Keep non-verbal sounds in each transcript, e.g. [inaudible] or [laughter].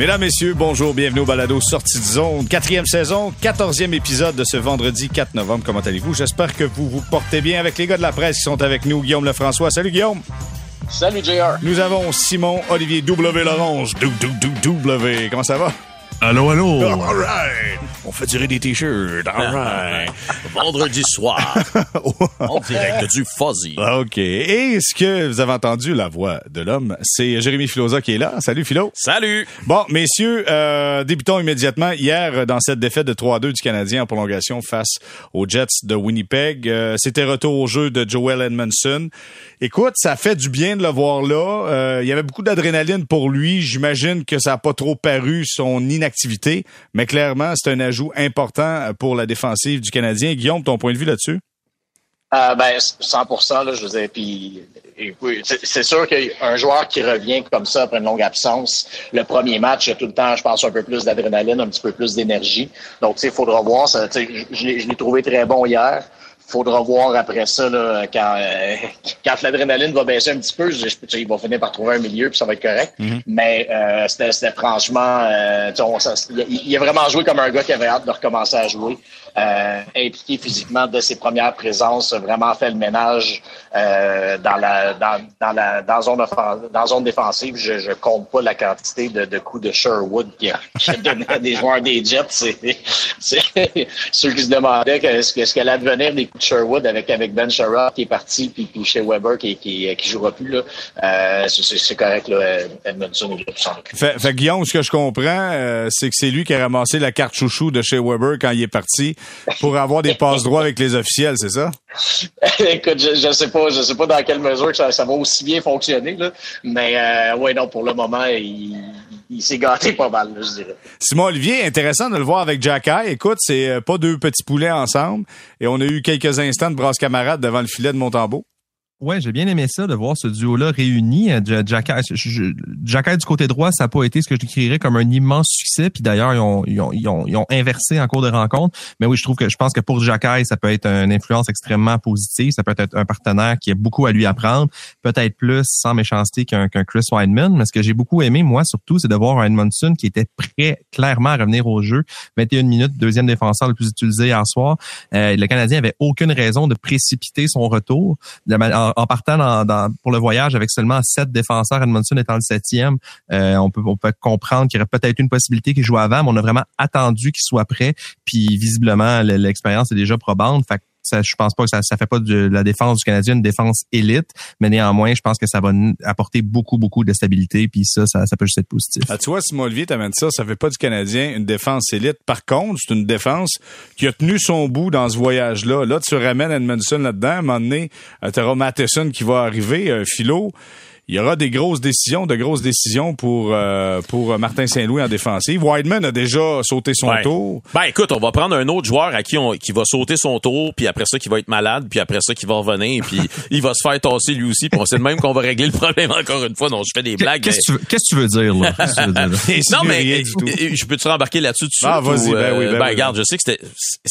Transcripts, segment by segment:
Mesdames, Messieurs, bonjour, bienvenue au Balado Sortie de zone, quatrième saison, quatorzième épisode de ce vendredi 4 novembre. Comment allez-vous? J'espère que vous vous portez bien avec les gars de la presse qui sont avec nous. Guillaume Lefrançois. Salut Guillaume. Salut JR. Nous avons Simon Olivier W. Lorange. W. Comment ça va? Allô, allô? All right. On fait durer des t-shirts. All right. [laughs] Vendredi soir. [laughs] en direct du Fuzzy. OK. Et ce que vous avez entendu, la voix de l'homme, c'est Jérémy Filosa qui est là. Salut Philo. Salut. Bon, messieurs, euh, débutons immédiatement. Hier, dans cette défaite de 3-2 du Canadien en prolongation face aux Jets de Winnipeg, euh, c'était retour au jeu de Joel Edmondson. Écoute, ça fait du bien de le voir là. Euh, il y avait beaucoup d'adrénaline pour lui. J'imagine que ça n'a pas trop paru son inactivité, mais clairement, c'est un ajout important pour la défensive du Canadien. Guillaume, ton point de vue là-dessus? Euh, ben, 100 là, je veux dire, puis c'est sûr qu'un joueur qui revient comme ça après une longue absence, le premier match, il y a tout le temps, je pense, un peu plus d'adrénaline, un petit peu plus d'énergie. Donc, il faudra voir. Je l'ai trouvé très bon hier faudra voir après ça là, quand, euh, quand l'adrénaline va baisser un petit peu, je, je, il va finir par trouver un milieu puis ça va être correct. Mm-hmm. Mais euh, c'était franchement, euh, ça, il, il, a vraiment joué comme un gars qui avait hâte de recommencer à jouer. Euh, impliqué physiquement de ses premières présences, vraiment fait le ménage euh, dans la dans, dans la dans zone dans zone défensive. Je, je compte pas la quantité de, de coups de Sherwood qui a, [laughs] donné à des joueurs des Jets. C'est [laughs] ceux qui se demandaient est-ce que ce qu'elle allait devenir des coups de Sherwood avec avec Ben Sherrod qui est parti puis, puis chez Weber qui qui, qui jouera plus là. Euh, c'est correct là. Edmondson il fait, fait Guillaume, ce que je comprends, euh, c'est que c'est lui qui a ramassé la carte chouchou de chez Weber quand il est parti pour avoir des passes droits avec les officiels, c'est ça? [laughs] Écoute, je, je sais pas, je sais pas dans quelle mesure ça, ça va aussi bien fonctionner, là. Mais euh, ouais, non, pour le moment, il, il s'est gâté pas mal, je dirais. Simon Olivier, intéressant de le voir avec Jack Écoute, c'est euh, pas deux petits poulets ensemble. Et on a eu quelques instants de brasse camarade devant le filet de Montembeau. Ouais, j'ai bien aimé ça de voir ce duo-là réuni. Euh, Jack, Jack du côté droit, ça n'a pas été ce que je décrirais comme un immense succès. Puis d'ailleurs, ils ont, ils, ont, ils, ont, ils ont, inversé en cours de rencontre. Mais oui, je trouve que je pense que pour Jack ça peut être une influence extrêmement positive. Ça peut être un partenaire qui a beaucoup à lui apprendre. Peut-être plus sans méchanceté qu'un Chris Weidman. Mais ce que j'ai beaucoup aimé, moi, surtout, c'est de voir un Edmondson qui était prêt clairement à revenir au jeu. 21 minutes, deuxième défenseur le plus utilisé hier soir. Euh, le Canadien avait aucune raison de précipiter son retour. Partant dans, pour le voyage avec seulement sept défenseurs, Edmondson étant le septième, euh, on, peut, on peut comprendre qu'il y aurait peut-être une possibilité qu'il joue avant, mais on a vraiment attendu qu'il soit prêt. Puis visiblement, l'expérience est déjà probante. Fait ça, je pense pas que ça, ça fait pas de la défense du Canadien une défense élite, mais néanmoins, je pense que ça va apporter beaucoup, beaucoup de stabilité, puis ça, ça, peut juste être positif. Ah, tu vois, Simon Olivier t'amène ça, ça fait pas du Canadien une défense élite. Par contre, c'est une défense qui a tenu son bout dans ce voyage-là. Là, tu ramènes Edmondson là-dedans, à un moment donné, euh, tu auras Matheson qui va arriver, euh, Philo il y aura des grosses décisions, de grosses décisions pour euh, pour Martin Saint-Louis en défensive. Wideman a déjà sauté son tour. Ben écoute, on va prendre un autre joueur à qui on qui va sauter son tour, puis après ça qui va être malade, puis après ça qui va revenir, puis [laughs] il va se faire tasser lui aussi, puis on sait même qu'on va régler le problème encore une fois. Non, je fais des blagues. Qu'est-ce que tu veux dire là? [laughs] Non mais je peux te rembarquer là-dessus tout Ah vas-y, ben oui, ben, euh, ben regarde, je sais que c'était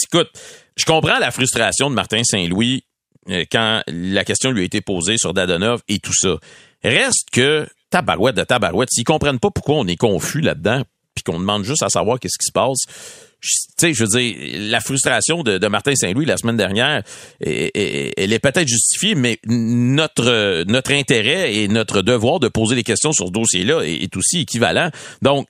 écoute, je comprends la frustration de Martin Saint-Louis euh, quand la question lui a été posée sur Dadonov et tout ça. Reste que tabarouette de tabarouette, s'ils comprennent pas pourquoi on est confus là-dedans, puis qu'on demande juste à savoir qu'est-ce qui se passe, tu sais, je veux dire, la frustration de, Martin Saint-Louis la semaine dernière, elle est peut-être justifiée, mais notre notre intérêt et notre devoir de poser des questions sur ce dossier-là est aussi équivalent. Donc,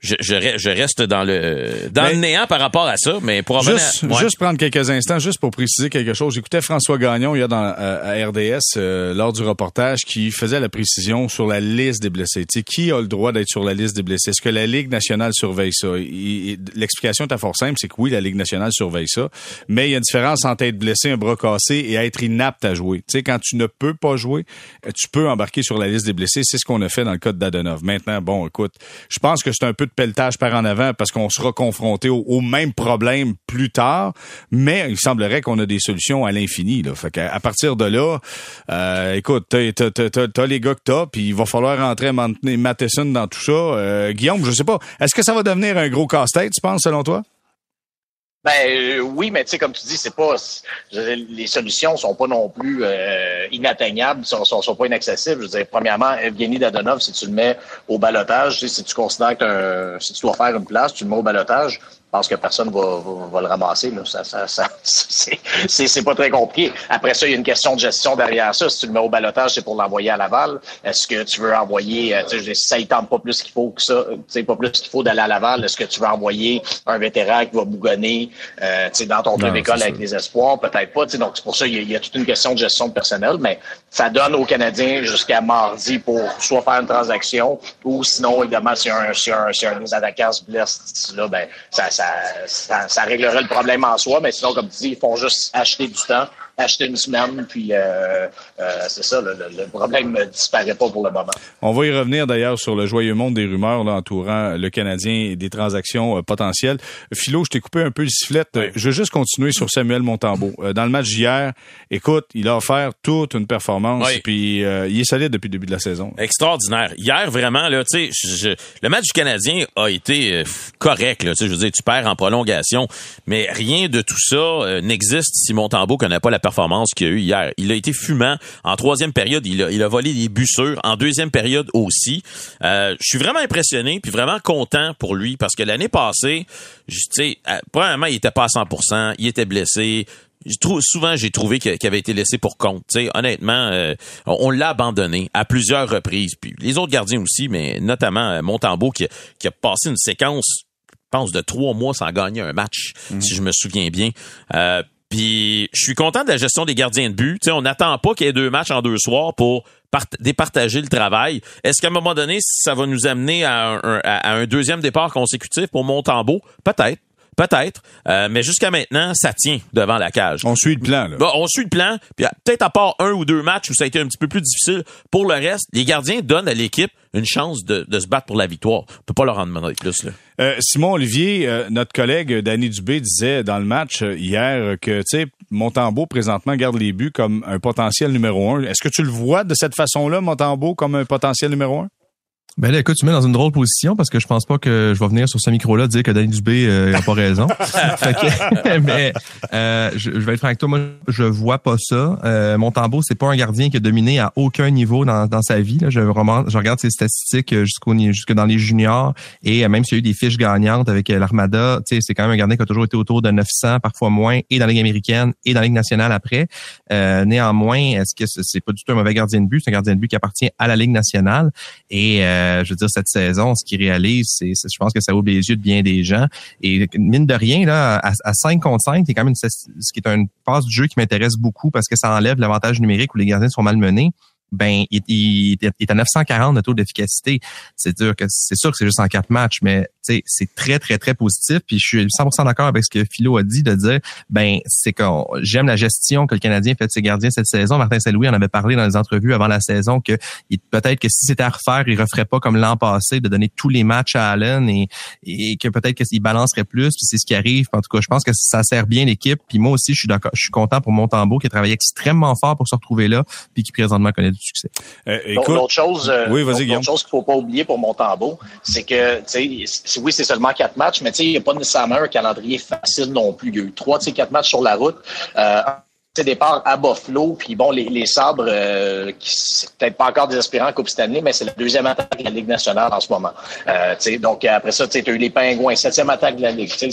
je, je, reste dans le dans le néant par rapport à ça, mais pour juste, juste prendre quelques instants, juste pour préciser quelque chose. J'écoutais François Gagnon il y a dans euh, à RDS euh, lors du reportage qui faisait la précision sur la liste des blessés. Tu sais, qui a le droit d'être sur la liste des blessés? Est-ce que la Ligue nationale surveille ça? L'explication est fort simple, c'est que oui, la Ligue nationale surveille ça, mais il y a une différence entre être blessé, un bras cassé et être inapte à jouer. Tu sais, quand tu ne peux pas jouer, euh, tu peux embarquer sur la liste des blessés. C'est ce qu'on a fait dans le cas de Dadonov. Maintenant, bon, écoute, je pense que c'est un peu pelletage par en avant parce qu'on sera confronté au, même problème plus tard, mais il semblerait qu'on a des solutions à l'infini. Fait à, partir de là, euh, écoute, t'as, les gars que t'as, puis il va falloir rentrer Matheson dans tout ça. Euh, Guillaume, je sais pas, est-ce que ça va devenir un gros casse-tête, tu penses, selon toi? Ben euh, oui, mais tu sais, comme tu dis, c'est pas les solutions sont pas non plus euh, inatteignables, sont, sont, sont, pas inaccessibles. Je veux dire, premièrement, Evgeny Dadonov, si tu le mets au balotage, si tu considères que si tu dois faire une place, tu le mets au balotage, pense que personne va, va, va le ramasser. Là. Ça, ça, ça [laughs] c'est pas très compliqué. Après ça, il y a une question de gestion derrière ça. Si tu le mets au balotage, c'est pour l'envoyer à Laval. Est-ce que tu veux envoyer, euh, si ça ne tente pas plus qu'il faut que ça, pas plus qu'il faut d'aller à Laval, est-ce que tu veux envoyer un vétéran qui va bougonner euh, dans ton club école avec les espoirs? Peut-être pas. Donc, c'est pour ça qu'il y, a toute une question de gestion de personnel, mais ça donne aux Canadiens jusqu'à mardi pour soit faire une transaction ou sinon, évidemment, si un, si un, si un des attaquants se blesse là, ben, ça ça, ça, réglerait le problème en soi, mais sinon, comme tu dis, ils font juste acheter du temps acheter une semaine, puis euh, euh, c'est ça, le, problème ne disparaît pas pour le moment. On va y revenir d'ailleurs sur le joyeux monde des rumeurs là, entourant le Canadien et des transactions euh, potentielles. Philo, je t'ai coupé un peu le sifflet. Je veux juste continuer sur Samuel Montambeau. dans le match d'hier, écoute, il a offert toute une performance, puis il est solide depuis le début de la saison. Extraordinaire. Hier, vraiment, là, tu sais, le match du Canadien a été correct. Là, je veux dire, tu perds en prolongation, mais rien de tout ça n'existe si Montembeau connaît pas la performance qu'il a eu hier. Il a été fumant. En troisième période, il a, il a volé des buts sûrs. En deuxième période aussi. Euh, je suis vraiment impressionné puis vraiment content pour lui parce que l'année passée, tu sais, euh, premièrement, il était pas à 100%, il était blessé. souvent, j'ai trouvé qu'il avait été laissé pour compte. honnêtement, euh, on l'a abandonné à plusieurs reprises. Puis les autres gardiens aussi, mais notamment Montembeau qui, qui a passé une séquence je pense, de trois mois sans gagner un match, mhm. si je me souviens bien. Euh, puis je suis content de la gestion des gardiens de but. sais, on n'attend pas qu'il y ait deux matchs en deux soirs pour départager le travail. Est-ce qu'à un moment donné, ça va nous amener à un, deuxième départ consécutif pour Montembeau? Peut-être. Peut-être, euh, mais jusqu'à maintenant, ça tient devant la cage. On suit le plan. Là. on suit le plan. Puis peut-être à part un ou deux matchs où ça a été un petit peu plus difficile. Pour le reste, les gardiens donnent à l'équipe une chance de, se battre pour la victoire. On peut pas leur en demander plus. Là. Euh, Simon Olivier, euh, notre collègue Danny Dubé disait dans le match hier que tu sais Montembeau présentement garde les buts comme un potentiel numéro un. Est-ce que tu le vois de cette façon-là, Montembeau, comme un potentiel numéro un? Ben là, écoute, tu mets dans une drôle position parce que je pense pas que je vais venir sur ce micro-là dire que Danny Dubé euh, a pas raison. [laughs] [laughs] mais euh, je, vais être franc avec toi, moi je vois pas ça. Euh, Montembeau, c'est pas un gardien qui a dominé à aucun niveau dans, dans sa vie. Là. Je, vraiment, je regarde ses statistiques euh, jusqu'au jusque dans les juniors et euh, même s'il y a eu des fiches gagnantes avec l'Armada, c'est quand même un gardien qui a toujours été autour de 900, parfois moins, et dans la Ligue américaine et dans la Ligue nationale après. néanmoins, est-ce que c'est pas du tout un mauvais gardien de but? C'est un gardien de but qui appartient à la Ligue nationale et euh, je veux dire, cette saison, ce qu'il réalise, c'est, je pense que ça ouvre les yeux de bien des gens. Et mine de rien, là, à, à 5 contre 5, c'est quand même ce qui est une phase du jeu qui m'intéresse beaucoup parce que ça enlève l'avantage numérique où les gardiens sont malmenés ben il, il, est à 940 de taux d'efficacité. C'est sûr que c'est sûr que c'est juste en quatre matchs, mais c'est très très très positif. Puis je suis 100% d'accord avec ce que Philo a dit de dire, ben c'est que j'aime la gestion que le Canadien fait de ses gardiens cette saison. Martin Saint-Louis en avait parlé dans les entrevues avant la saison que peut-être que si c'était à refaire, il referait pas comme l'an passé de donner tous les matchs à Allen et, et que peut-être qu'il balancerait plus. Puis c'est ce qui arrive. En tout cas, je pense que ça sert bien l'équipe. Puis moi aussi, je suis d'accord, je suis content pour Montembeau qui a travaillé extrêmement fort pour se retrouver là, puis qui présentement connaît succès. Euh, l'autre chose, euh, oui, l'autre chose qu'il faut pas oublier pour Montembeau, c'est que, tu sais, oui, c'est seulement quatre matchs, mais tu sais, il n'y a pas nécessairement un calendrier facile non plus. Il y a eu trois de ces quatre matchs sur la route. Euh, départ à Buffalo, puis bon, les, les sabres, euh, qui c'est peut-être pas encore désespérant en Coupe Stanley, mais c'est la deuxième attaque de la Ligue nationale en ce moment. Euh, donc après ça, tu as eu les Pingouins, septième attaque de la Ligue. C'est,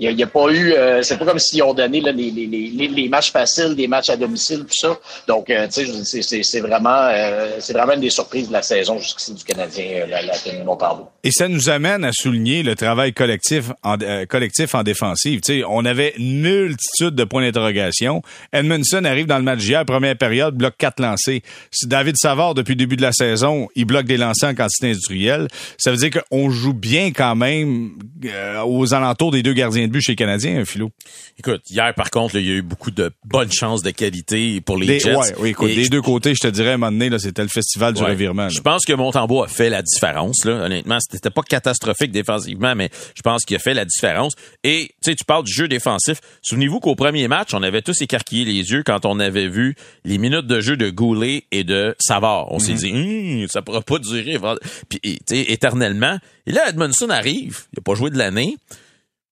il n'y a, pas eu, euh, c'est pas comme s'ils ont donné là, les, les, les, les, matchs faciles, des matchs à domicile, tout ça. Donc, euh, tu sais, c'est vraiment, euh, c'est vraiment une des surprises de la saison jusqu'ici du Canadien, la, la Montembeau. Et ça nous amène à souligner le travail collectif en, collectif en défensive. Tu sais, on avait une multitude de points d'interrogation. Edmondson arrive dans le match hier, première période, bloque quatre lancés. David Savard, depuis le début de la saison, il bloque des lancers en quantité industrielle. Ça veut dire qu'on joue bien quand même aux alentours des deux gardiens but chez les Canadiens, Philo? Écoute, hier, par contre, il y a eu beaucoup de bonnes chances de qualité pour les des, Jets. Ouais, oui, écoute, des deux côtés, je te dirais, à un moment donné, c'était le festival du revirement. Je pense que Montembeau a fait la différence. Là. Honnêtement, c'était pas catastrophique défensivement, mais je pense qu'il a fait la différence. Et tu sais, tu parles du jeu défensif. Souvenez-vous qu'au premier match, on avait tous écarquillé les yeux quand on avait vu les minutes de jeu de Goulet et de Savard. On s'est mhm. dit, hum, ça pourra pas durer puis, éternellement. Et là, Edmondson arrive. Il a pas joué de l'année.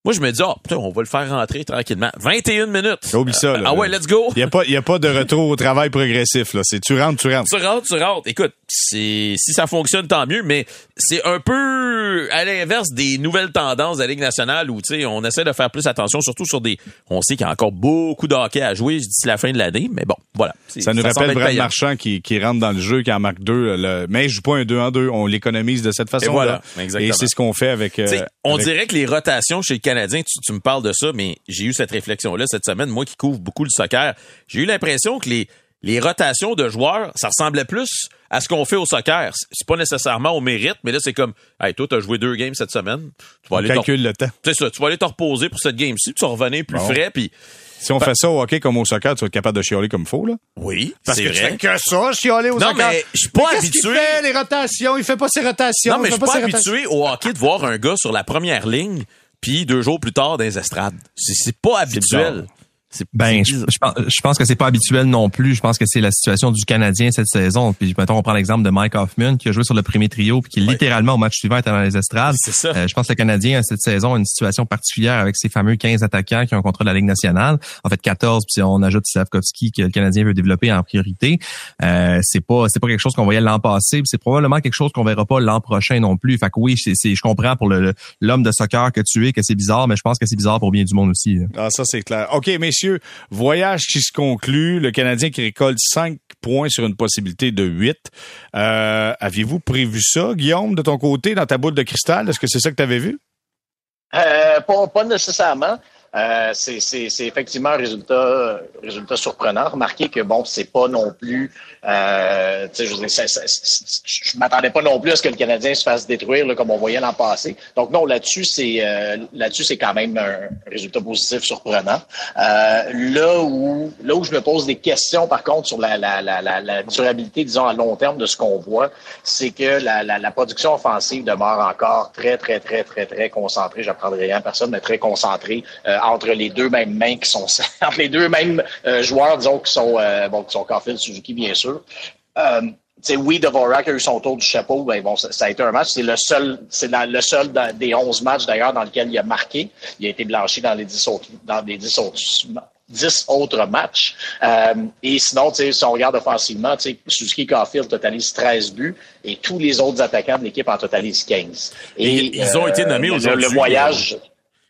Moi, je me dis, oh, putain, on va le faire rentrer tranquillement. 21 minutes. Oublie ça, là. Ah ouais, let's go. Il n'y a, pas- y a pas de retour au travail progressif, là. C'est tu rentres, tu rentres. Tu rentres, tu rentres. Écoute, si ça fonctionne, tant mieux, mais c'est un peu à l'inverse des nouvelles tendances de la Ligue nationale où, tu sais, on essaie de faire plus attention, surtout sur des... On sait qu'il y a encore beaucoup de hockey à jouer d'ici la fin de l'année, mais bon, voilà. Ça nous rappelle Brad. Marchand qui, qui rentre dans le jeu, qui en marque deux. le- mais il joue pas un 2 en 2. On l'économise de cette façon-là. voilà, exactement. Et c'est ce qu'on fait avec. euh, on avec- dirait que les rotations chez le Canadien, tu, tu me parles de ça, mais j'ai eu cette réflexion-là cette semaine, moi qui couvre beaucoup le soccer, j'ai eu l'impression que les, les rotations de joueurs, ça ressemblait plus à ce qu'on fait au soccer. C'est- pas nécessairement au mérite, mais là, c'est comme, hey, toi, t'as joué deux games cette semaine, tu vas on aller te calcule le temps. c'est ça, tu vas aller te reposer pour cette game-ci, puis tu vas revenir plus Bon. frais, puis Si on fait ça au hockey comme au soccer, tu vas être capable de chialer comme faut, là. oui, Parce c'est que tu vrai. fais que ça, chialer au Non, soccer. mais je suis pas qu'est-ce qu'il habitué. fait, les rotations? Il fait pas ses rotations. Non, mais il je suis pas habitué au hockey de voir un gars sur la première ligne, puis deux jours plus tard dans les estrades. C'est c'est pas habituel. Ben, je, pense, je pense que c'est pas habituel non plus. Je pense que c'est la situation du Canadien cette saison. Puis, mettons, on prend l'exemple de Mike Hoffman qui a joué sur le premier trio puis qui Ouais. littéralement au match suivant était dans les estrades. C'est ça. Euh, je pense que le Canadien cette saison a une situation particulière avec ses fameux 15 attaquants qui ont de la Ligue nationale. En fait, 14 puis on ajoute Slavkovski que le Canadien veut développer en priorité. Euh, c'est pas c'est pas quelque chose qu'on voyait l'an passé. C'est probablement quelque chose qu'on verra pas l'an prochain non plus. Fait que oui, c'est, c'est- je comprends pour le, l'homme de soccer que tu es que c'est bizarre, mais je pense que c'est bizarre pour bien du monde aussi. là. Ah, ça, c'est clair. OK, messieurs, voyage qui se conclut. Le Canadien qui récolte 5 points sur une possibilité de 8. Euh, aviez-vous prévu ça, Guillaume, de ton côté, dans ta boule de cristal? Est-ce que c'est ça que tu avais vu? Euh, pas, pas nécessairement. Euh, c'est effectivement un résultat, surprenant. Remarquez que bon, c'est pas non plus. Euh, je je m'attendais pas non plus à ce que le Canadien se fasse détruire comme on voyait l'an passé. Donc non, là-dessus c'est euh, là-dessus c'est quand même un résultat positif surprenant. Euh, là où là où je me pose des questions par contre sur la, durabilité, disons à long terme de ce qu'on voit, c'est que la, production offensive demeure encore très très très très très concentrée. J'apprendrai rien à personne, mais très concentrée entre les deux mêmes mains qui sont [laughs] entre les deux mêmes euh, joueurs, disons qui sont euh, bon qui sont Caulfield, Suzuki bien sûr. Euh, tu sais, oui, Dvorak a eu son tour du chapeau. Ben bon, ça, ça a été un match. C'est le seul, c'est le seul des 11 matchs d'ailleurs dans lequel il a marqué. Il a été blanchi dans les 10 autres, dans les 10 autres, 10 autres matchs. Euh, et sinon, tu sais, si on regarde offensivement, tu sais, Suzuki Caulfield totalisent 13 buts et tous les autres attaquants de l'équipe en totalisent 15. Et ils ont été nommés aujourd'hui, Le voyage,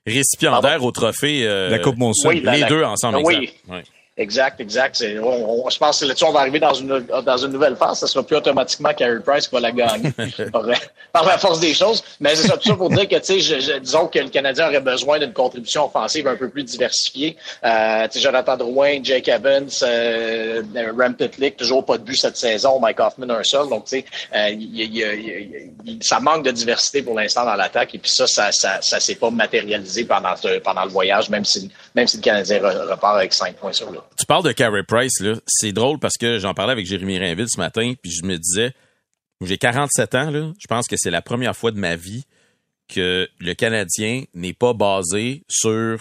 Récipiendaire au trophée. euh, La Coupe Monson. oui, la- les la- deux ensemble. Oui. exact. Ouais. Exact, exact. On, on- je pense que là-dessus, on va arriver dans une, dans une nouvelle phase. Ça sera plus automatiquement Carey Price qui va la gagner [laughs] par, par la force des choses. Mais c'est ça, tout ça pour dire que, tu sais, je- je- disons que le Canadien aurait besoin d'une contribution offensive un peu plus diversifiée. Euh, tu sais, Jonathan Drouin, Jake Evans, euh, Rem Pitlick, toujours pas de but cette saison. Mike Hoffman, un seul. Donc, tu sais, euh, ça manque de diversité pour l'instant dans l'attaque. Et puis ça, ça, ça, ça s'est pas matérialisé pendant, pendant le voyage, même si, même si le Canadien re- repart avec 5 points sur le. Tu parles de Carey Price, là. C'est drôle parce que j'en parlais avec Jérémy Rainville ce matin, puis je me disais, j'ai 47 ans, là. Je pense que c'est la première fois de ma vie que le Canadien n'est pas basé sur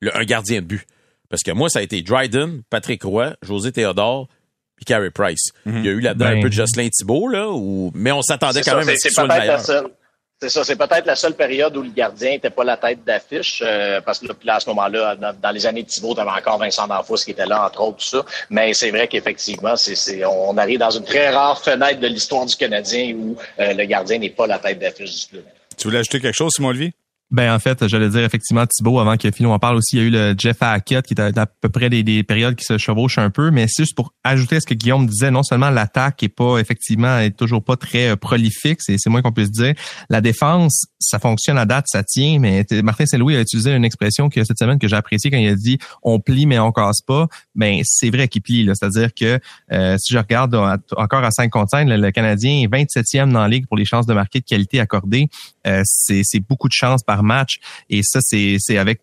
le- un gardien de but. Parce que moi, ça a été Dryden, Patrick Roy, José Théodore, puis Carey Price. Il y a eu là-dedans Ben. un peu de Jocelyn Thibault, là, ou... mais on s'attendait quand ça, même à ce qu'il soit le meilleur. seule. C'est ça, c'est peut-être la seule période où le gardien n'était pas la tête d'affiche, euh, parce que là, à ce moment-là, dans, les années de Thibault, t'avais encore Vincent D'Anfos qui était là, entre autres, tout ça. Mais c'est vrai qu'effectivement, c'est, on arrive dans une très rare fenêtre de l'histoire du Canadien où euh, le gardien n'est pas la tête d'affiche du club. Tu voulais ajouter quelque chose, Simon Olivier? Ben en fait, j'allais dire effectivement Thibaut avant que Philo en parle aussi, il y a eu le Jeff Hackett qui est à, peu près des, des périodes qui se chevauchent un peu, mais c'est juste pour ajouter à ce que Guillaume disait, non seulement l'attaque est pas effectivement est toujours pas très euh, prolifique, c'est moins qu'on puisse dire. La défense, ça fonctionne à date, ça tient, mais Martin Saint-Louis a utilisé une expression que cette semaine que j'ai appréciée quand il a dit on plie mais on casse pas. Ben c'est vrai qu'il plie, c'est-à-dire que euh, si je regarde encore à 5 contre 5, le, le Canadien est 27e dans la ligue pour les chances de marquer de qualité accordées. Euh, c'est beaucoup de chances par match. Et ça, c'est avec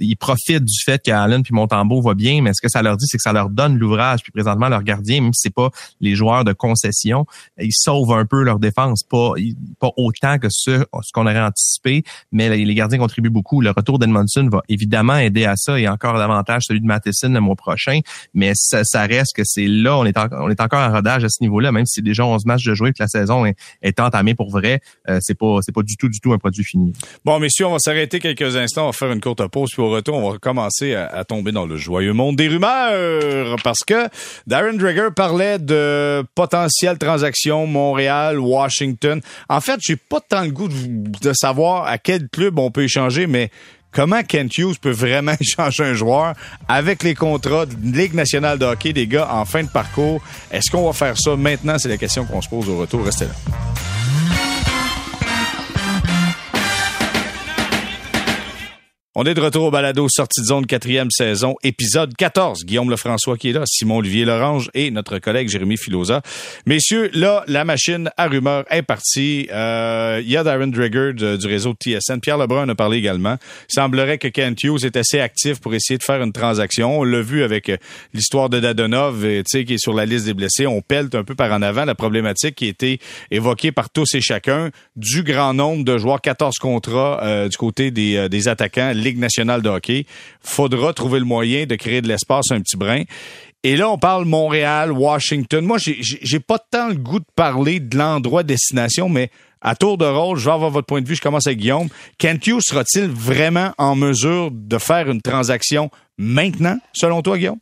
ils profitent du fait qu'Allen puis Montembeau va bien, mais ce que ça leur dit, c'est que ça leur donne l'ouvrage. Puis présentement, leur gardien, même si c'est pas les joueurs de concession, ils sauvent un peu leur défense, pas pas autant que ce, qu'on aurait anticipé, mais les gardiens contribuent beaucoup. Le retour d'Edmondson va évidemment aider à ça et encore davantage celui de Matheson le mois prochain. Mais ça, ça reste que c'est là, on est, on est encore en rodage à ce niveau-là, même si déjà 11 matchs de jouer que la saison est, est entamée pour vrai. euh, c'est pas c'est pas du tout, du tout un produit fini. Bon, messieurs, on va s'arrêter quelques instants, on va faire une courte pause, puis au retour, on va commencer à, tomber dans le joyeux monde des rumeurs, parce que Darren Drager parlait de potentielles transactions Montréal, Washington. En fait, j'ai pas tant le goût de, savoir à quel club on peut échanger, mais comment Kent Hughes peut vraiment [laughs] échanger un joueur avec les contrats de Ligue nationale de hockey des gars en fin de parcours? Est-ce qu'on va faire ça maintenant? C'est la question qu'on se pose au retour. Restez là. On est de retour au balado Sortie de zone quatrième saison, épisode 14. Guillaume Lefrançois qui est là, Simon Olivier Lorange et notre collègue Jérémy Filosa. Messieurs, là, la machine à rumeurs est partie. Euh, il y a Darren Drager du réseau TSN. Pierre Lebrun a parlé également. Il semblerait que Kent Hughes est assez actif pour essayer de faire une transaction. On l'a vu avec euh, l'histoire de Dadonov, euh, qui est sur la liste des blessés. On pèle un peu par en avant la problématique qui a été évoquée par tous et chacun du grand nombre de joueurs, 14 contrats du côté des, des attaquants Ligue nationale de hockey. Faudra trouver le moyen de créer de l'espace un petit brin. Et là, on parle Montréal, Washington. Moi, j'ai pas tant le goût de parler de l'endroit destination, mais à tour de rôle, je vais avoir votre point de vue. Je commence avec Guillaume. Kent Hughes sera-t-il vraiment en mesure de faire une transaction maintenant, selon toi, Guillaume?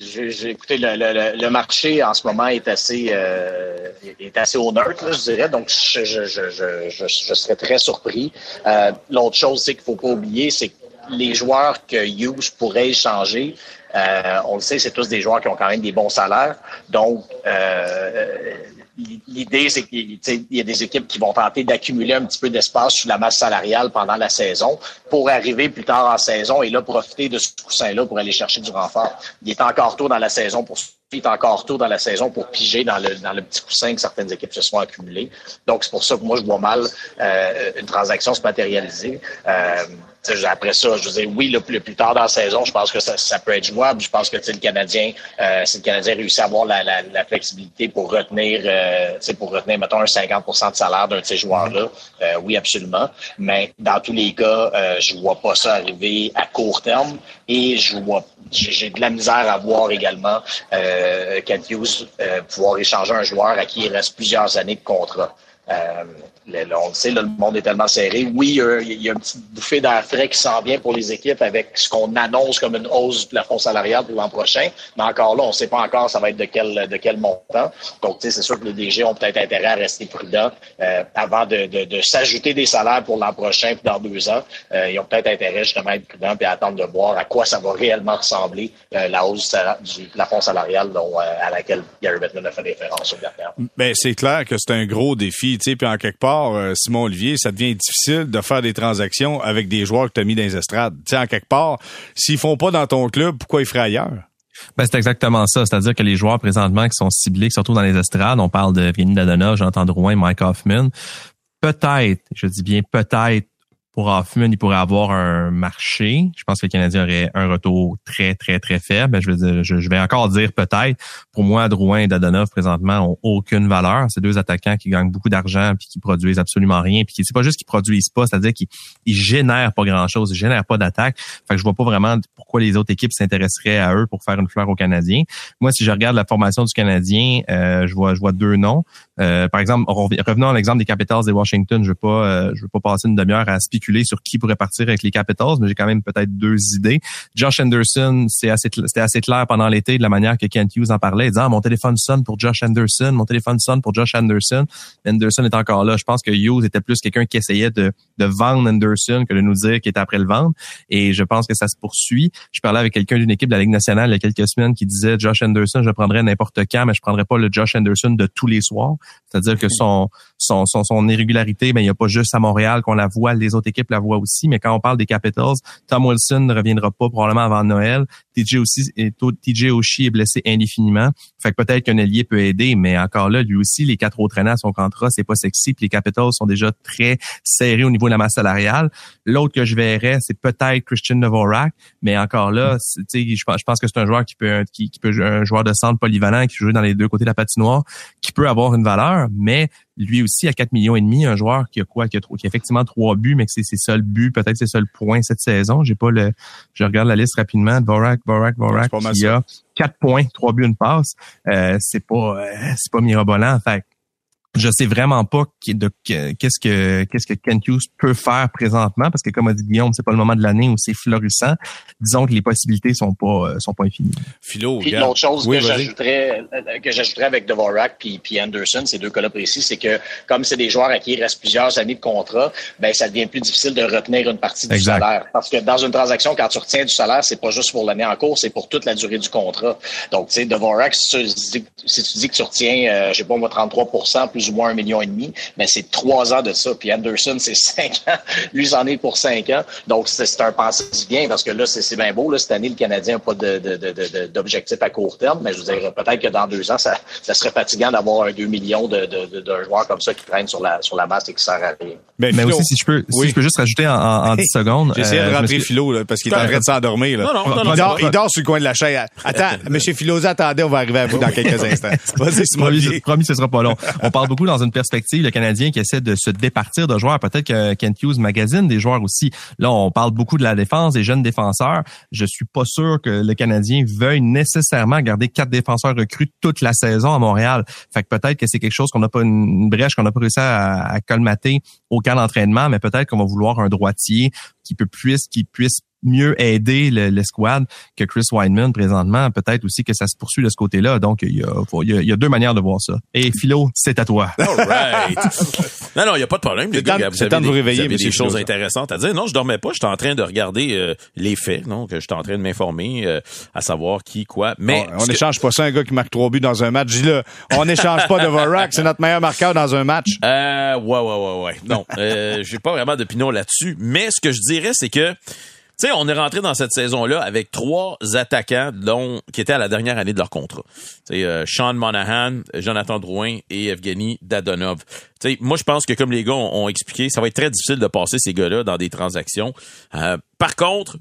J'ai le, le, le, marché en ce moment est assez euh, est assez au neutre, je dirais. Donc je, je, je, je, je serais très surpris. Euh, L'autre chose, c'est qu'il faut pas oublier, c'est que les joueurs que Hughes pourrait échanger, euh, on le sait, c'est tous des joueurs qui ont quand même des bons salaires. Donc euh, l'idée, c'est qu'il y a des équipes qui vont tenter d'accumuler un petit peu d'espace sur la masse salariale pendant la saison pour arriver plus tard en saison et là profiter de ce coussin-là pour aller chercher du renfort. Il est encore tôt dans la saison pour il est encore tôt dans la saison pour piger dans le, dans le petit coussin que certaines équipes se sont accumulées. Donc, c'est pour ça que moi, je vois mal euh, une transaction se matérialiser. Euh, après ça, je veux oui, le, plus tard dans la saison, je pense que ça, peut être jouable. Je pense que le Canadien, euh, si le Canadien réussit à avoir la, la, flexibilité pour retenir, euh, pour retenir, mettons, un 50% de salaire d'un de ces joueurs-là, oui, absolument. Mais dans tous les cas, je vois pas ça arriver à court terme et je vois j'ai de la misère à voir également euh, Kent Hughes euh, pouvoir échanger un joueur à qui il reste plusieurs années de contrat. Euh, on le sait, le monde est tellement serré. Oui, il y a, une petite bouffée d'air frais qui s'en vient pour les équipes avec ce qu'on annonce comme une hausse du plafond salarial pour l'an prochain. Mais encore là, on ne sait pas encore ça va être de quel, de quel montant. Donc, c'est sûr que les DG ont peut-être intérêt à rester prudents euh, avant de, s'ajouter des salaires pour l'an prochain puis dans deux ans. Euh, ils ont peut-être intérêt justement à être prudents et à attendre de voir à quoi ça va réellement ressembler la hausse du plafond salarial dont, à laquelle Gary Bettman a fait référence au dernier. Ben, c'est clair que c'est un gros défi, tu sais, puis en quelque part, euh, Simon Olivier, ça devient difficile de faire des transactions avec des joueurs que tu as mis dans les estrades. En quelque part, s'ils font pas dans ton club, pourquoi ils feraient ailleurs? Ben, c'est exactement ça. C'est-à-dire que les joueurs présentement qui sont ciblés, qui se retrouvent dans les estrades, on parle de Vinny Dadona, Jonathan Drouin, Mike Hoffman, peut-être, je dis bien peut-être, pour Hoffman, il pourrait avoir un marché. Je pense que le Canadien aurait un retour très, très, très faible. Je vais, dire, je, vais encore dire peut-être. Pour moi, Drouin et Dadonov, présentement, ont aucune valeur. C'est deux attaquants qui gagnent beaucoup d'argent puis qui produisent absolument rien. Puis c'est pas juste qu'ils produisent pas, c'est-à-dire qu'ils ils génèrent pas grand-chose, ils génèrent pas d'attaque. Fait que je vois pas vraiment pourquoi les autres équipes s'intéresseraient à eux pour faire une fleur aux Canadiens. Moi, si je regarde la formation du Canadien, euh, je vois je vois deux noms. Euh, par exemple, revenons à l'exemple des Capitals de Washington. Je veux pas euh, je veux pas passer une demi-heure à sur qui pourrait partir avec les Capitals, mais j'ai quand même peut-être deux idées. Josh Anderson, c'est assez c'était assez clair pendant l'été de la manière que Kent Hughes en parlait, disant ah, mon téléphone sonne pour Josh Anderson, mon téléphone sonne pour Josh Anderson. Anderson est encore là. Je pense que Hughes était plus quelqu'un qui essayait de, de vendre Anderson que de nous dire qu'il était après le vendre. Et je pense que ça se poursuit. Je parlais avec quelqu'un d'une équipe de la Ligue nationale il y a quelques semaines qui disait Josh Anderson, je prendrais n'importe quand, mais je prendrais pas le Josh Anderson de tous les soirs. C'est-à-dire que son, son, son, irrégularité, ben, il n'y a pas juste à Montréal qu'on la voit, les autres équipes la voient aussi, mais quand on parle des Capitals, Tom Wilson ne reviendra pas probablement avant Noël. TJ aussi, TJ Oshie est blessé indéfiniment. Fait que peut-être qu'un allié peut aider, mais encore là, lui aussi, les quatre autres années à son contrat, c'est pas sexy, puis les Capitals sont déjà très serrés au niveau de la masse salariale. L'autre que je verrais, c'est peut-être Christian Novorak, mais encore là, je, je pense que c'est un joueur qui peut, qui, qui peut un joueur de centre polyvalent qui joue dans les deux côtés de la patinoire, qui peut avoir une valeur, mais lui aussi à 4 millions et demi, un joueur qui a quoi, qui a, qui a effectivement trois buts, mais que c'est ses seuls buts, peut-être ses seuls points cette saison. J'ai pas le, je regarde la liste rapidement. Vorak, Vorak, Vorak, qui a quatre points, trois buts, une passe. Euh, c'est pas, euh, c'est pas mirobolant. Fait je sais vraiment pas qu'est-ce que qu'est-ce que Ken Hughes peut faire présentement parce que comme a dit Guillaume, c'est pas le moment de l'année où c'est florissant. Disons que les possibilités sont pas euh, sont pas infinies. Philo, puis l'autre chose que j'ajouterais euh, que j'ajouterais avec Dvorak puis, puis Anderson, ces deux cas-là précis, c'est que comme c'est des joueurs à qui il reste plusieurs années de contrat, ben ça devient plus difficile de retenir une partie du salaire parce que dans une transaction quand tu retiens du salaire, c'est pas juste pour l'année en cours, c'est pour toute la durée du contrat. Donc tu sais Dvorak si tu, dis, que tu retiens euh, je sais pas moi 33% plus ou moins un million et demi, mais c'est trois ans de ça. Puis Anderson, c'est [laughs] cinq ans. Lui, c'en est pour cinq ans. Donc, c'est un pensée bien parce que là, c'est bien beau. Là, cette année, le Canadien n'a pas d'objectif à court terme, mais je vous dirais peut-être que dans deux ans, ça, serait fatigant d'avoir un 2 millions d'un joueur comme ça qui traîne sur la, sur la masse et qui sert à rien. Mais, aussi, si je peux, si je peux juste rajouter en, en, 10 secondes. J'ai essayé de euh, rentrer Philo, là, parce qu'il est en train de s'endormir. Non, non, non, il, dort, il dort sur le coin de la chaise. Attends, [laughs] M. Philosa, attendez, on va arriver à vous dans quelques instants. Vas-y, promis, promis, ce sera pas long. On parle beaucoup dans une perspective, le Canadien qui essaie de se départir de joueurs. Peut-être que Kent Hughes magazine des joueurs aussi. Là, on parle beaucoup de la défense, des jeunes défenseurs. Je suis pas sûr que le Canadien veuille nécessairement garder quatre défenseurs recrues toute la saison à Montréal. Fait que peut-être que c'est quelque chose qu'on n'a pas une brèche qu'on n'a pas réussi à, colmater au camp d'entraînement, mais peut-être qu'on va vouloir un droitier qui peut puisse qui puisse mieux aider l'escouade que Chris Weinman présentement. Peut-être aussi que ça se poursuit de ce côté-là. Donc, il y, a, il, y a, deux manières de voir ça. Et Philo, c'est à toi. All right. [laughs] non, non, il n'y a pas de problème. Les gars, vous temps de vous réveiller. Vous avez des choses intéressantes à dire. Non, je dormais pas. J'étais en train de regarder euh, les faits. Donc, j'étais en train de m'informer euh, à savoir qui, quoi. Mais on n'échange pas ça un gars qui marque trois buts dans un match. Dis là, on n'échange pas de Vorak. C'est notre meilleur marqueur dans un match. Euh, ouais, ouais, ouais, ouais. Non, euh, j'ai pas vraiment d'opinion là-dessus. Mais ce que je dirais, c'est que sais, on est rentré dans cette saison-là avec trois attaquants dont qui étaient à la dernière année de leur contrat. Tu euh, Sean Monahan, Jonathan Drouin et Evgeny Dadonov. Tu sais, moi, je pense que comme les gars ont, expliqué, ça va être très difficile de passer ces gars-là dans des transactions. Euh, par contre,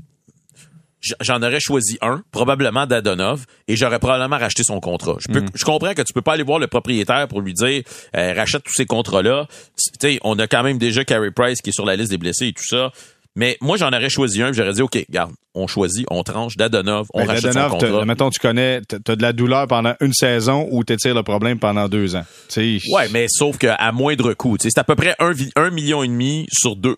j'en aurais choisi un, probablement Dadonov, et j'aurais probablement racheté son contrat. Je, peux, mm. je comprends que tu peux pas aller voir le propriétaire pour lui dire euh, rachète tous ces contrats-là. Tu sais, on a quand même déjà Carey Price qui est sur la liste des blessés et tout ça. Mais moi, j'en aurais choisi un, j'aurais dit, OK, garde, on choisit, on tranche Dadonov, on ben, rachète son contrat. Mettons, tu connais, t'as de la douleur pendant une saison ou t'étires le problème pendant deux ans. T'sais. Ouais, mais sauf qu'à moindre coût. C'est à peu près un, un million et demi sur deux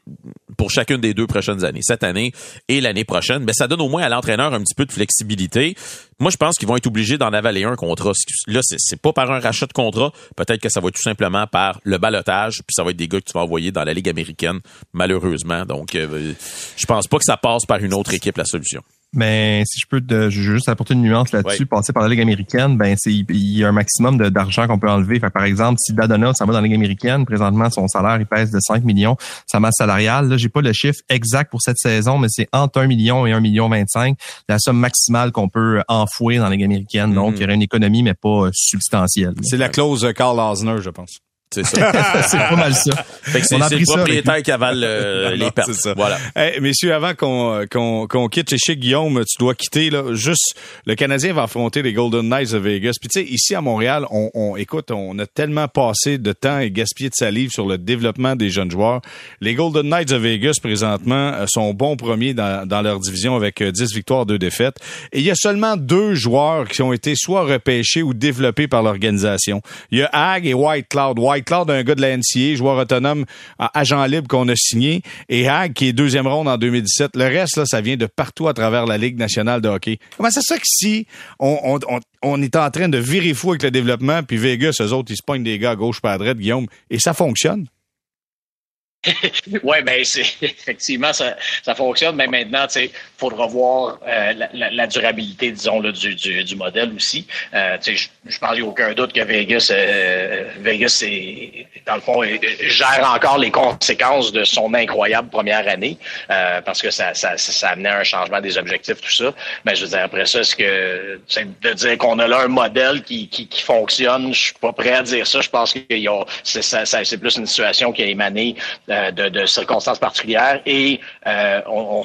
pour chacune des deux prochaines années, cette année et l'année prochaine. Mais ça donne au moins à l'entraîneur un petit peu de flexibilité. Moi, je pense qu'ils vont être obligés d'en avaler un contrat. Là, c'est pas par un rachat de contrat. Peut-être que ça va être tout simplement par le balotage, puis ça va être des gars que tu vas envoyer dans la Ligue américaine, malheureusement. Donc, euh, je pense pas que ça passe par une autre équipe, la solution. Mais si je peux te, juste apporter une nuance là-dessus, passer par la Ligue américaine, ben c'est il y a un maximum d'argent qu'on peut enlever. Fait, par exemple, si Dadona ça va dans la Ligue américaine, présentement son salaire il pèse de 5 millions, sa masse salariale, là j'ai pas le chiffre exact pour cette saison, mais c'est entre 1 million et 1 million 25, la somme maximale qu'on peut enfouir dans la Ligue américaine. Donc mm-hmm. il y aurait une économie mais pas substantielle. C'est la clause Carl Osner, je pense. C'est ça. [laughs] c'est pas mal ça. Fait que c'est, le propriétaire qui avale euh, [laughs] les pertes. Ça. Voilà. Hey, messieurs, avant qu'on, qu'on, qu'on quitte chez Guillaume, tu dois quitter là. Juste, le Canadien va affronter les Golden Knights de Vegas. Puis tu sais, ici à Montréal, on, on, écoute, on a tellement passé de temps et gaspillé de salive sur le développement des jeunes joueurs. Les Golden Knights de Vegas présentement euh, sont bons premiers dans, dans leur division avec 10 euh, victoires, 2 défaites. Et il y a seulement deux joueurs qui ont été soit repêchés ou développés par l'organisation. Il y a Hag et White Cloud. White Claude, d'un gars de la NCA, joueur autonome, agent libre qu'on a signé, et Hag, qui est deuxième ronde en 2017. Le reste, là, ça vient de partout à travers la Ligue nationale de hockey. Comment c'est ça que si on, est en train de virer fou avec le développement, puis Vegas, eux autres, ils se pognent des gars à gauche pas à droite, Guillaume, et ça fonctionne? [laughs] oui, ben c'est [laughs] effectivement ça, ça fonctionne, mais maintenant, sais, faudra voir euh, la, durabilité, disons, là, du, du, du modèle aussi. Euh, je, pense qu'il n'y a aucun doute que Vegas, euh, Vegas, est, dans le fond, gère encore les conséquences de son incroyable première année, parce que ça, ça, ça amenait un changement des objectifs, tout ça. Mais je veux dire, après ça, est-ce que de dire qu'on a là un modèle qui, qui, qui fonctionne, je suis pas prêt à dire ça. Je pense que c'est plus une situation qui a émané de, de, circonstances particulières et euh, on,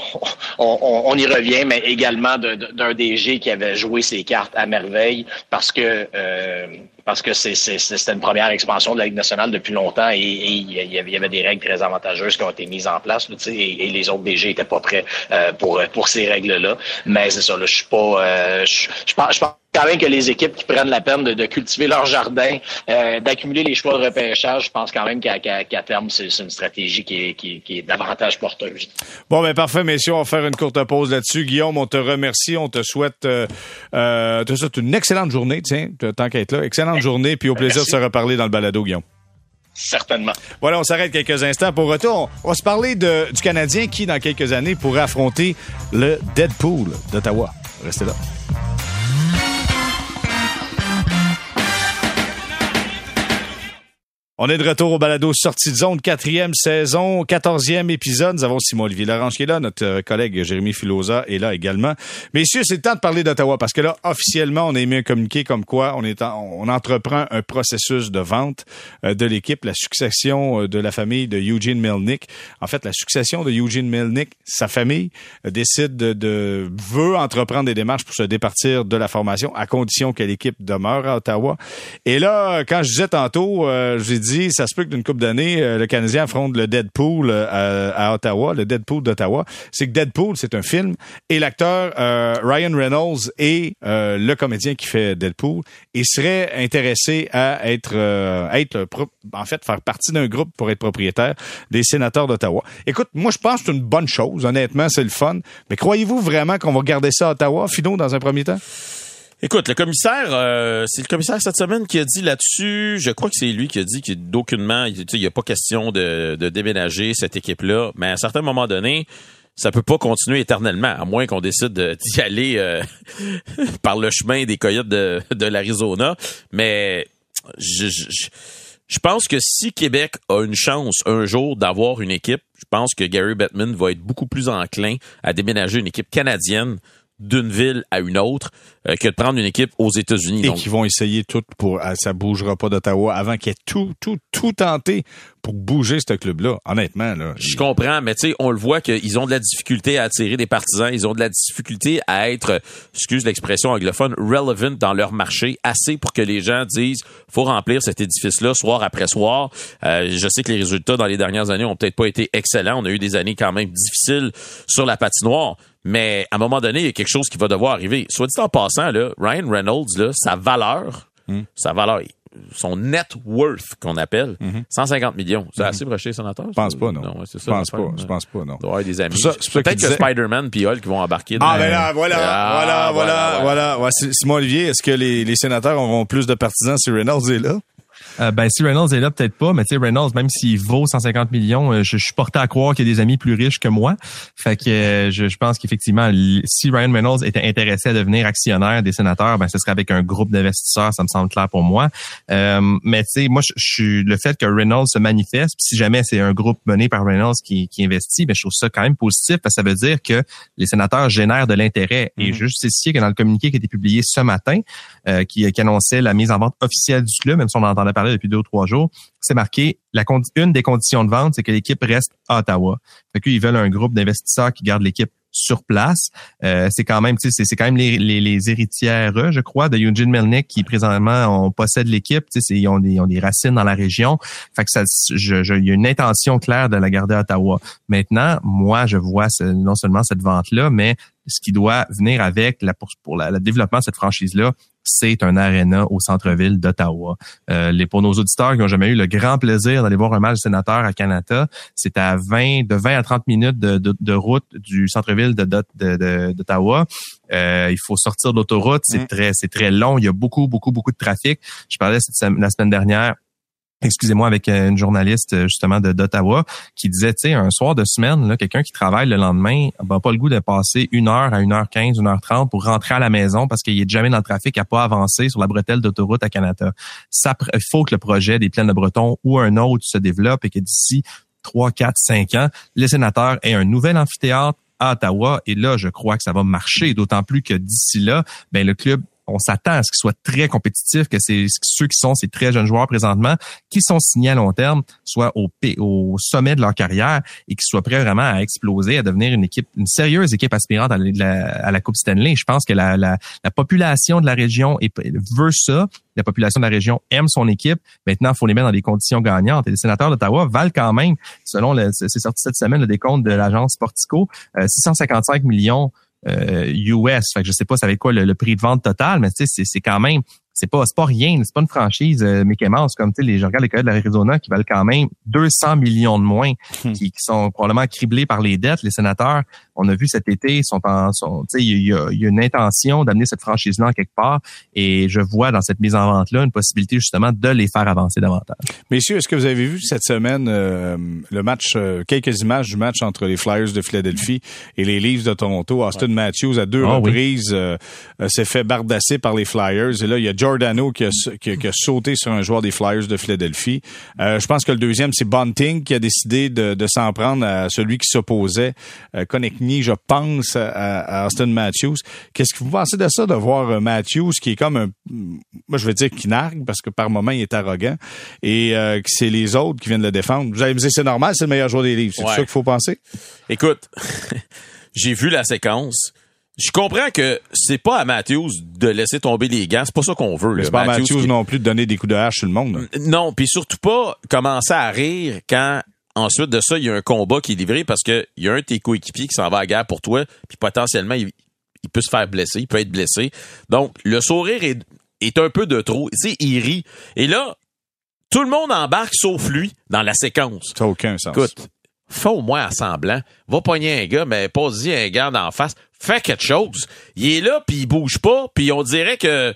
on, on, y revient, mais également d'un DG qui avait joué ses cartes à merveille parce que euh, parce que c'était une première expansion de la Ligue nationale depuis longtemps et, il y avait des règles très avantageuses qui ont été mises en place, là, et, et les autres DG étaient pas prêts pour pour ces règles-là. Mais c'est ça, là, je suis pas, je, je pense quand même que les équipes qui prennent la peine de, cultiver leur jardin, euh, d'accumuler les choix de repêchage, je pense quand même qu'à terme, c'est une stratégie qui est, qui, qui est davantage porteuse. Bon, ben parfait, messieurs, on va faire une courte pause là-dessus. Guillaume, on te remercie, on te souhaite, euh, euh, te souhaite une excellente journée, tiens, tant qu'à être là. Excellente journée, puis au plaisir de se reparler dans le balado, Guillaume. Certainement. Voilà, on s'arrête quelques instants. Pour retour, on va se parler de, du Canadien qui, dans quelques années, pourrait affronter le Deadpool d'Ottawa. Restez là. On est de retour au balado Sortie de zone, quatrième saison, quatorzième épisode. Nous avons Simon-Olivier Larange qui est là, notre euh, collègue Jérémy Filosa est là également. Messieurs, c'est le temps de parler d'Ottawa parce que là, officiellement, on a émis un communiqué comme quoi on, est on entreprend un processus de vente euh, de l'équipe, la succession euh, de la famille de Eugene Melnick. En fait, la succession de Eugene Melnick, sa famille décide de, de veut entreprendre des démarches pour se départir de la formation à condition que l'équipe demeure à Ottawa. Et là, quand je disais tantôt, j'ai dit, ça se peut que d'une couple d'années, euh, le Canadien affronte le Deadpool euh, à, Ottawa, le Deadpool d'Ottawa. C'est que Deadpool, c'est un film, et l'acteur euh, Ryan Reynolds est le comédien qui fait Deadpool, et serait intéressé à être, être en fait, faire partie d'un groupe pour être propriétaire des sénateurs d'Ottawa. Écoute, moi, je pense que c'est une bonne chose. Honnêtement, c'est le fun. Mais croyez-vous vraiment qu'on va garder ça à Ottawa, Fido, dans un premier temps? Écoute, le commissaire, euh, c'est le commissaire cette semaine qui a dit là-dessus, je crois que c'est lui qui a dit qu'il d'aucunement, il n'y a pas question de, déménager cette équipe-là, mais à un certain moment donné, ça peut pas continuer éternellement, à moins qu'on décide d'y aller euh, [laughs] par le chemin des coyotes de, l'Arizona. Mais je, pense que si Québec a une chance un jour d'avoir une équipe, je pense que Gary Bettman va être beaucoup plus enclin à déménager une équipe canadienne d'une ville à une autre euh, que de prendre une équipe aux États-Unis. Et qui vont essayer tout pour ah, ça bougera pas d'Ottawa avant qu'il y ait tout tout tout tenté pour bouger ce club-là. Honnêtement là. Je comprends, mais tu sais, on le voit qu'ils ont de la difficulté à attirer des partisans, ils ont de la difficulté à être, excuse l'expression anglophone, relevant dans leur marché, assez pour que les gens disent faut remplir cet édifice-là soir après soir. Euh, je sais que les résultats dans les dernières années ont peut-être pas été excellents. On a eu des années quand même difficiles sur la patinoire. Mais à un moment donné, il y a quelque chose qui va devoir arriver. Soit dit en passant, là, Ryan Reynolds, là, sa valeur, hmm. sa valeur, son net worth qu'on appelle, 150 hmm. millions. C'est hmm. assez broché, sénateur? Je pense pas, non. non c'est ça, je pense pas, je pense pas, non. Il des amis. Peut-être que Spider-Man puis Hulk vont embarquer. Ah, ben là, voilà, ah, voilà, voilà, voilà. Simon Olivier, est-ce que les, les sénateurs auront plus de partisans si Reynolds est là? Euh, ben si Reynolds est là, peut-être pas, mais tu sais Reynolds, même s'il vaut 150 millions, euh, je, suis porté à croire qu'il y a des amis plus riches que moi. Fait que euh, je, je, pense qu'effectivement, si Ryan Reynolds était intéressé à devenir actionnaire des sénateurs, ben ce serait avec un groupe d'investisseurs, ça me semble clair pour moi. mais tu sais, moi, je, suis le fait que Reynolds se manifeste, si jamais c'est un groupe mené par Reynolds qui, qui investit, ben je trouve ça quand même positif parce que ça veut dire que les sénateurs génèrent de l'intérêt. Et juste ici que dans le communiqué qui a été publié ce matin, qui, qui annonçait la mise en vente officielle du club, même si on en entendait parler depuis deux ou trois jours, c'est marqué la une des conditions de vente, c'est que l'équipe reste à Ottawa. Fait qu'ils veulent un groupe d'investisseurs qui garde l'équipe sur place. Euh, c'est quand même, c'est, c'est quand même les, les, les, héritières, je crois, de Eugene Melnick qui présentement on possède l'équipe. Ils ont des, ils ont des racines dans la région. Fait que ça, je, je, il y a une intention claire de la garder à Ottawa. Maintenant, moi, je vois non seulement cette vente là, mais ce qui doit venir avec la, pour, pour le développement de cette franchise-là, c'est un aréna au centre-ville d'Ottawa. Euh, les, pour nos auditeurs qui n'ont jamais eu le grand plaisir d'aller voir un match sénateur à Canada, c'est à 20, de 20 à 30 minutes de, de, de route du centre-ville d'Ottawa. Euh, il faut sortir de l'autoroute, c'est très, c'est très long. Il y a beaucoup, beaucoup, beaucoup de trafic. Je parlais cette, la semaine dernière excusez-moi, avec euh, une journaliste euh, justement de d'Ottawa qui disait, tu sais, un soir de semaine, quelqu'un qui travaille le lendemain n'a pas le goût de passer une heure à une heure quinze, une heure trente pour rentrer à la maison parce qu'il est jamais dans le trafic, à pas avancer sur la bretelle d'autoroute à Canada. Ça, il faut que le projet des plaines de Breton ou un autre se développe et que d'ici trois, quatre, cinq ans, les sénateurs aient un nouvel amphithéâtre à Ottawa. Et là, je crois que ça va marcher, d'autant plus que d'ici là, ben, le club on s'attend à ce qu'il soit très compétitif, que c'est ceux qui sont ces très jeunes joueurs présentement, qui sont signés à long terme, soient au, sommet de leur carrière et qui soient prêts vraiment à exploser, à devenir une équipe, une sérieuse équipe aspirante à la, Coupe Stanley. Je pense que la, la, la population de la région veut ça. La population de la région aime son équipe. Maintenant, il faut les mettre dans des conditions gagnantes. Et les sénateurs d'Ottawa valent quand même, selon c'est sorti cette semaine le décompte de l'agence Sportico, 655 euh, millions US. Fait que je sais pas ça va être quoi le, le, prix de vente total, mais c'est quand même c'est pas c'est pas rien, c'est pas une franchise euh, Mickey Mouse comme tu sais les je regarde les Coyotes de l'Arizona qui valent quand même 200 millions de moins hmm. qui, sont probablement criblés par les dettes les sénateurs on a vu cet été sont en sont tu sais il y a, y a, une intention d'amener cette franchise là quelque part et je vois dans cette mise en vente là une possibilité justement de les faire avancer davantage. Messieurs, est-ce que vous avez vu cette semaine euh, le match euh, quelques images du match entre les Flyers de Philadelphie et les Leafs de Toronto? Austin Matthews à deux ah reprises s'est fait bardasser par les Flyers et là il y a Giordano qui a, qui, a, sauté sur un joueur des Flyers de Philadelphie. Euh, je pense que le deuxième, c'est Bunting qui a décidé de, de s'en prendre à celui qui s'opposait. Euh, Konechny, je pense, à, Austin Matthews. Qu'est-ce que vous pensez de ça, de voir euh, Matthews qui est comme un... Moi, je vais dire qu'il nargue parce que par moment, il est arrogant. Et euh, que c'est les autres qui viennent le défendre. Vous allez me dire, c'est normal, c'est le meilleur joueur des livres. C'est ça qu'il faut penser? Écoute, [laughs] j'ai vu la séquence je comprends que c'est pas à Matthews de laisser tomber les gants. C'est pas ça qu'on veut. C'est pas à Matthews non plus de donner des coups de hache sur le monde. Non, puis surtout pas commencer à rire quand ensuite de ça, il y a un combat qui est livré parce que il y a un de tes coéquipiers qui s'en va à la guerre pour toi, puis potentiellement, il, peut se faire blesser, il peut être blessé. Donc, le sourire est, est un peu de trop. Tu sais, il rit. Et là, tout le monde embarque sauf lui dans la séquence. Ça n'a aucun sens. Écoute, fais au moins un semblant. Va pogner un gars, mais pas-y un gars d'en face fait quelque chose. Il est là, puis il bouge pas, puis on dirait que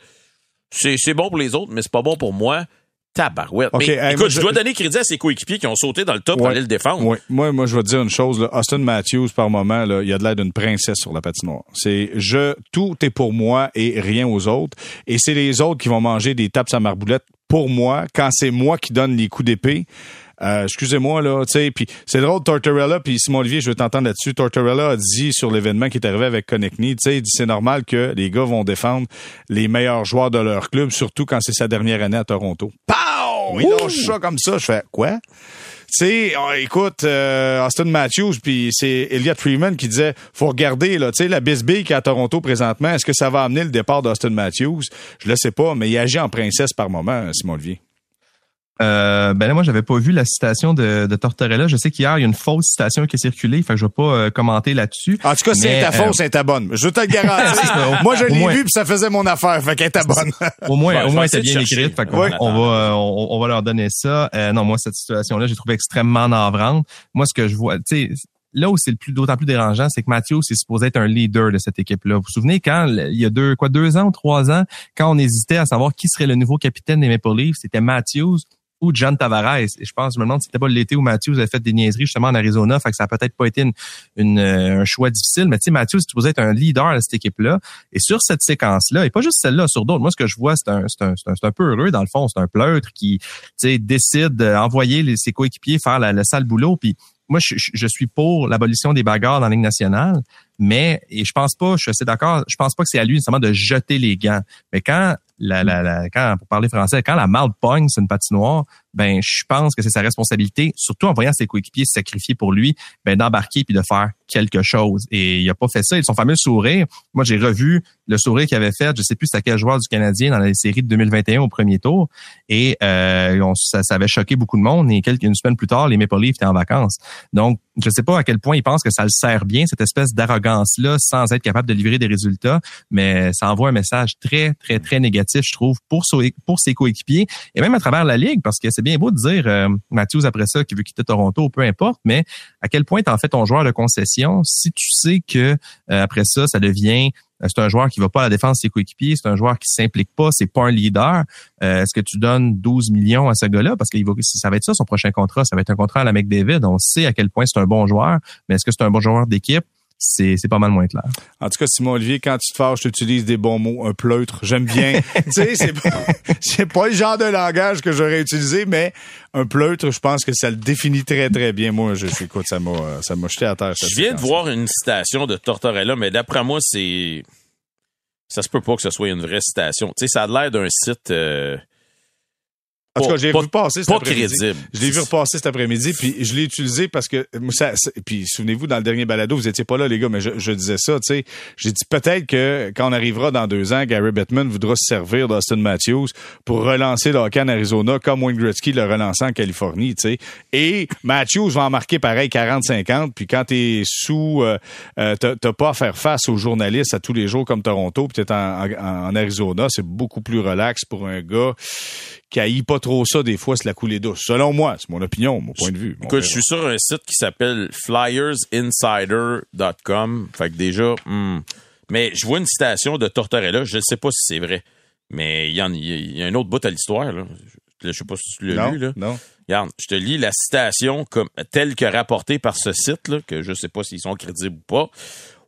c'est bon pour les autres, mais c'est pas bon pour moi. Tabarouette. mais, écoute, je dois donner crédit à ses coéquipiers qui ont sauté dans le top pour aller le défendre. Moi, moi, je vais te dire une chose. Là. Austin Matthews, par moment, là, il a de l'air d'une princesse sur la patinoire. C'est je, tout est pour moi et rien aux autres. Et c'est les autres qui vont manger des tapes à marboulette pour moi quand c'est moi qui donne les coups d'épée. Euh, excusez-moi là, tu sais, puis c'est drôle Tortorella puis Simon Olivier, je veux t'entendre là-dessus. Tortorella a dit sur l'événement qui est arrivé avec Connectney, tu sais, il dit c'est normal que les gars vont défendre les meilleurs joueurs de leur club, surtout quand c'est sa dernière année à Toronto. Pow! Il lâche ça comme ça, je fais quoi? Tu sais, oh, écoute, euh, Austin Matthews, puis c'est Elliot Freeman qui disait, faut regarder là, tu sais, la Bisbee qui est à Toronto présentement, est-ce que ça va amener le départ d'Austin Matthews? Je le sais pas, mais il agit en princesse par moment, Simon Olivier. Euh, ben là, moi, j'avais pas vu la citation de, de Tortorella. Je sais qu'hier, il y a une fausse citation qui a circulé, fait que je vais pas euh, commenter là-dessus. En tout cas, c'est ta fausse, c'est ta bonne. Je te le garantis. [laughs] moi, je l'ai vu puis ça faisait mon affaire, fait qu'elle était bonne. au moins, au moins, c'est bien écrite. Fait qu'on on va, euh, on, va leur donner ça. non, moi, cette situation-là, j'ai trouvé extrêmement navrante. Moi, ce que je vois, tu sais, là où c'est le plus d'autant plus dérangeant, c'est que Matthews est supposé être un leader de cette équipe-là. Vous vous souvenez quand il y a deux quoi deux ans ou trois ans, quand on hésitait à savoir qui serait le nouveau capitaine des Maple Leafs, c'était Matthews ou John Tavares. Et je pense, je me demande si c'était pas l'été où Matthews avait fait des niaiseries justement en Arizona, fait que ça a peut-être pas été une, euh, un choix difficile. Mais tu sais, Matthews, tu être un leader de cette équipe-là. Et sur cette séquence-là, et pas juste celle-là, sur d'autres, moi, ce que je vois, c'est un, un, un, peu heureux, dans le fond. C'est un pleutre qui, tu décide d'envoyer ses coéquipiers faire la, sale boulot. Puis moi, je, suis pour l'abolition des bagarres dans la nationale, mais et je pense pas, je suis assez d'accord, je pense pas que c'est à lui nécessairement de jeter les gants. Mais quand la, la, la, quand, pour parler français, quand la malle pogne c'est une patinoire, ben je pense que c'est sa responsabilité, surtout en voyant ses coéquipiers se sacrifier pour lui, ben d'embarquer puis de faire quelque chose. Et il a pas fait ça. Et son fameux sourire, moi j'ai revu le sourire qu'il avait fait, je sais plus à quel joueur du Canadien dans la série de 2021 au premier tour, et euh, ça, ça, avait choqué beaucoup de monde. Et quelques une semaine plus tard, les Maple Leafs étaient en vacances. Donc je sais pas à quel point il pense que ça le sert bien cette espèce d'arrogance là, sans être capable de livrer des résultats, mais ça envoie un message très très très négatif, je trouve, pour ses coéquipiers et même à travers la ligue, parce que c'est bien beau de dire euh, après ça qui veut quitter Toronto, peu importe, mais à quel point en fait ton joueur de concession si tu sais que euh, après ça, ça devient euh, c'est un joueur qui va pas à la défense de ses coéquipiers, c'est un joueur qui s'implique pas, c'est pas un leader. Est-ce que tu donnes 12 millions à ce gars-là? Parce que ça va être ça son prochain contrat, ça va être un contrat à la McDavid. On sait à quel point c'est un bon joueur, mais est-ce que c'est un bon joueur d'équipe? C'est, c'est pas mal moins clair. En tout cas, Simon Olivier, quand tu te fâches, tu utilises des bons mots, un pleutre. J'aime bien. [laughs] tu sais, c'est pas, c'est pas le genre de langage que j'aurais utilisé, mais un pleutre, je pense que ça le définit très, très bien. Moi, je, écoute, ça m'a, ça m'a jeté à terre. Je viens de voir une citation de Tortorella, mais d'après moi, c'est, ça se peut pas que ce soit une vraie citation. Tu sais, ça a l'air d'un site, euh, En tout cas, je l'ai pas- vu passer cet pas après-midi. crédible. Je l'ai vu repasser cet après-midi, puis je l'ai utilisé parce que, ça, puis souvenez-vous, dans le dernier balado, vous étiez pas là, les gars, mais je, je disais ça, tu sais. J'ai dit peut-être que quand on arrivera dans deux ans, Gary Bettman voudra se servir d'Austin Matthews pour relancer le hockey en Arizona comme Wayne Gretzky l'a relancé en Californie, tu sais. Et Matthews va en marquer pareil 40-50, puis quand t'es sous, euh, euh, t'as t'as pas à faire face aux journalistes à tous les jours comme Toronto, puis t'es en, en, en Arizona, c'est beaucoup plus relax pour un gars qui haït pas trop ça des fois, c'est la coulée douce. Selon moi, c'est mon opinion, mon point de vue. Écoute, je suis sur un site qui s'appelle flyersinsider.com. Fait que déjà, hmm. mais je vois une citation de Tortorella. Je ne sais pas si c'est vrai, mais il y, a un autre bout à l'histoire. Là. Je, je sais pas si tu l'as non, lu. Là. non. Regarde, je te lis la citation comme telle que rapportée par ce site, là, que je sais pas s'ils sont crédibles ou pas.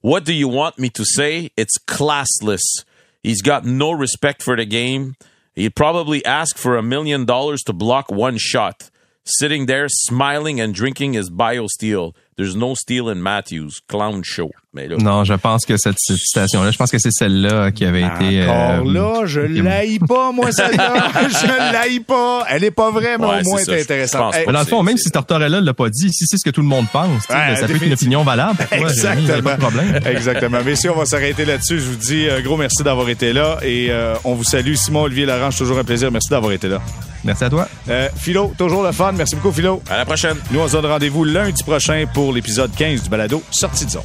What do you want me to say? It's classless. He's got no respect for the game. He'd probably ask for a million dollars to block one shot. Sitting there smiling and drinking his bio steel. There's no steel in Matthews. Clown show. Mais là, Non, je pense que cette citation-là, je pense que c'est celle-là qui avait été. Encore euh, là, je l'haïs pas, moi, celle-là. [laughs] [laughs] je l'haïs pas. Elle est pas vraie, mais Ouais, au moins, c'est ça. c'est Je intéressant. pense Hey, Mais dans le fond, même si Tortorella l'a pas dit, si c'est ce que tout le monde pense, Ouais, ça peut être une opinion valable. pour toi, Jérémy, il y a pas de problème. [laughs] Exactement. Messieurs, on va s'arrêter là-dessus. Je vous dis un gros merci d'avoir été là et euh, on vous salue. Simon Olivier Larange, toujours un plaisir. Merci d'avoir été là. Merci à toi. Euh, Philo, toujours le fun. Merci beaucoup, Philo. à la prochaine. Nous, on se donne rendez-vous lundi prochain pour l'épisode 15 du balado Sortie de zone.